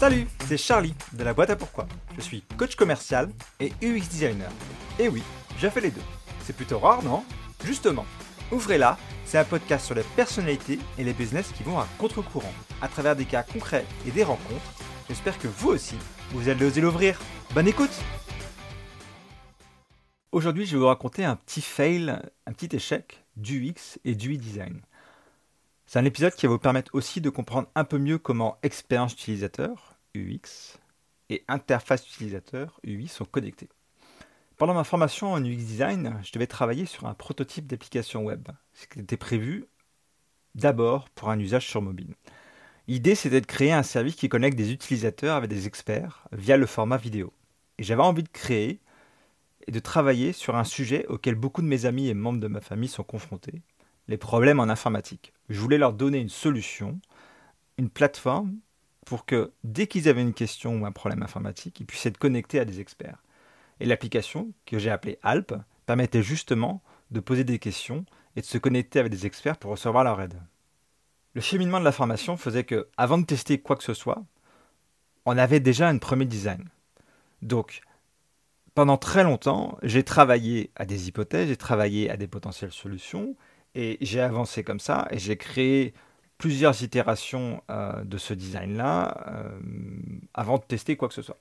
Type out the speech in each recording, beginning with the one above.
Salut, c'est Charlie de la boîte à pourquoi. Je suis coach commercial et UX designer. Et oui, j'ai fait les deux. C'est plutôt rare, non? Justement, Ouvrez-la, c'est un podcast sur les personnalités et les business qui vont à contre-courant, à travers des cas concrets et des rencontres. J'espère que vous aussi, vous allez oser l'ouvrir. Bonne écoute Aujourd'hui, je vais vous raconter un petit fail, un petit échec du UX et du e-design. C'est un épisode qui va vous permettre aussi de comprendre un peu mieux comment expérience utilisateur, UX, et interface utilisateur, UI, sont connectés. Pendant ma formation en UX design, je devais travailler sur un prototype d'application web, ce qui était prévu d'abord pour un usage sur mobile. L'idée, c'était de créer un service qui connecte des utilisateurs avec des experts via le format vidéo. J'avais envie de créer et de travailler sur un sujet auquel beaucoup de mes amis et membres de ma famille sont confrontés, les problèmes en informatique. Je voulais leur donner une solution, une plateforme pour que dès qu'ils avaient une question ou un problème informatique, ils puissent être connectés à des experts. Et l'application, que j'ai appelée Alp, permettait justement de poser des questions et de se connecter avec des experts pour recevoir leur aide. Le cheminement de la formation faisait que, avant de tester quoi que ce soit, on avait déjà un premier design. Donc, pendant très longtemps, j'ai travaillé à des hypothèses, j'ai travaillé à des potentielles solutions, et j'ai avancé comme ça, et j'ai créé plusieurs itérations euh, de ce design-là euh, avant de tester quoi que ce soit.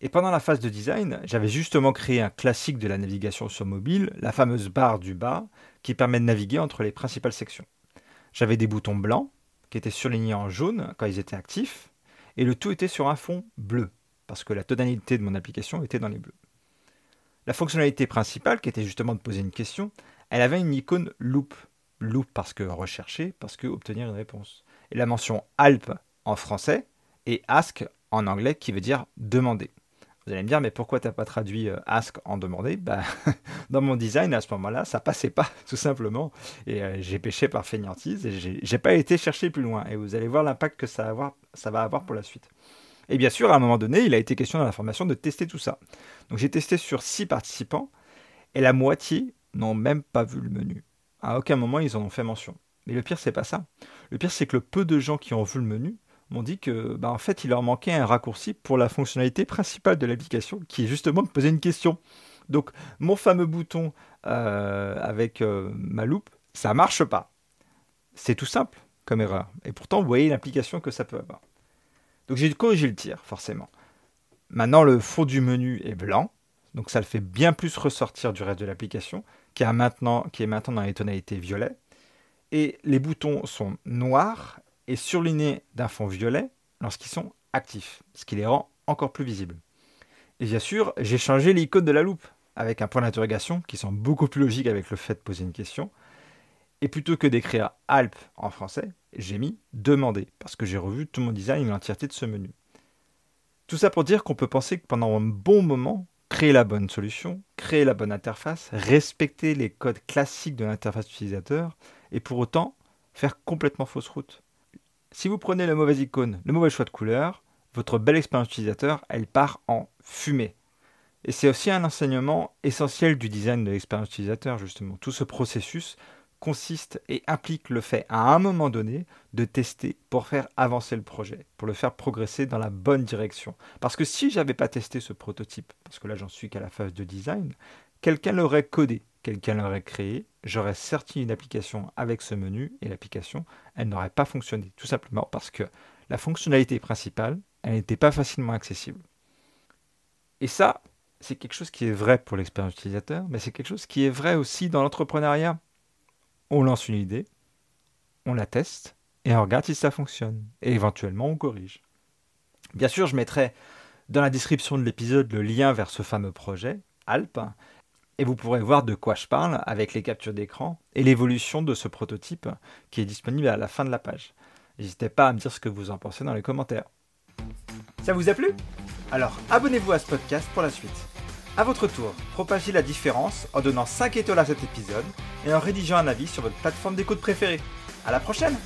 Et pendant la phase de design, j'avais justement créé un classique de la navigation sur mobile, la fameuse barre du bas, qui permet de naviguer entre les principales sections. J'avais des boutons blancs, qui étaient surlignés en jaune quand ils étaient actifs, et le tout était sur un fond bleu, parce que la tonalité de mon application était dans les bleus. La fonctionnalité principale, qui était justement de poser une question, elle avait une icône loop. Loop parce que rechercher, parce que obtenir une réponse. Et la mention Alp en français et Ask en anglais qui veut dire demander. Vous allez me dire, mais pourquoi tu n'as pas traduit euh, Ask en demander bah, Dans mon design, à ce moment-là, ça passait pas, tout simplement. Et euh, j'ai pêché par fainéantise et j'ai pas été chercher plus loin. Et vous allez voir l'impact que ça va avoir pour la suite. Et bien sûr, à un moment donné, il a été question dans la formation de tester tout ça. Donc j'ai testé sur six participants et la moitié n'ont même pas vu le menu. À aucun moment ils en ont fait mention. Mais le pire, c'est pas ça. Le pire, c'est que le peu de gens qui ont vu le menu m'ont dit que, bah, en fait, il leur manquait un raccourci pour la fonctionnalité principale de l'application, qui est justement de poser une question. Donc, mon fameux bouton euh, avec euh, ma loupe, ça marche pas. C'est tout simple comme erreur. Et pourtant, vous voyez l'implication que ça peut avoir. Donc, j'ai corrigé le tir, forcément. Maintenant, le fond du menu est blanc. Donc, ça le fait bien plus ressortir du reste de l'application, qui, est maintenant dans les tonalités violet. Et les boutons sont noirs et surlignés d'un fond violet lorsqu'ils sont actifs, ce qui les rend encore plus visibles. Et bien sûr, j'ai changé l'icône de la loupe avec un point d'interrogation qui semble beaucoup plus logique avec le fait de poser une question. Et plutôt que d'écrire Alp en français, j'ai mis demander parce que j'ai revu tout mon design et l'entièreté de ce menu. Tout ça pour dire qu'on peut penser que pendant un bon moment, créer la bonne solution, créer la bonne interface, respecter les codes classiques de l'interface utilisateur et pour autant faire complètement fausse route. Si vous prenez la mauvaise icône, le mauvais choix de couleur, votre belle expérience utilisateur, elle part en fumée. Et c'est aussi un enseignement essentiel du design de l'expérience utilisateur, justement. Tout ce processus consiste et implique le fait, à un moment donné, de tester pour faire avancer le projet, pour le faire progresser dans la bonne direction. Parce que si j'avais pas testé ce prototype, parce que là j'en suis qu'à la phase de design, quelqu'un l'aurait codé, quelqu'un l'aurait créé, j'aurais sorti une application avec ce menu et l'application, elle n'aurait pas fonctionné. Tout simplement parce que la fonctionnalité principale, elle n'était pas facilement accessible. Et ça, c'est quelque chose qui est vrai pour l'expérience utilisateur, mais c'est quelque chose qui est vrai aussi dans l'entrepreneuriat. On lance une idée, on la teste, et on regarde si ça fonctionne. Et éventuellement, on corrige. Bien sûr, je mettrai dans la description de l'épisode le lien vers ce fameux projet, Alp, et vous pourrez voir de quoi je parle avec les captures d'écran et l'évolution de ce prototype qui est disponible à la fin de la page. N'hésitez pas à me dire ce que vous en pensez dans les commentaires. Ça vous a plu? Alors abonnez-vous à ce podcast pour la suite. A votre tour, propagez la différence en donnant 5 étoiles à cet épisode et en rédigeant un avis sur votre plateforme d'écoute préférée. À la prochaine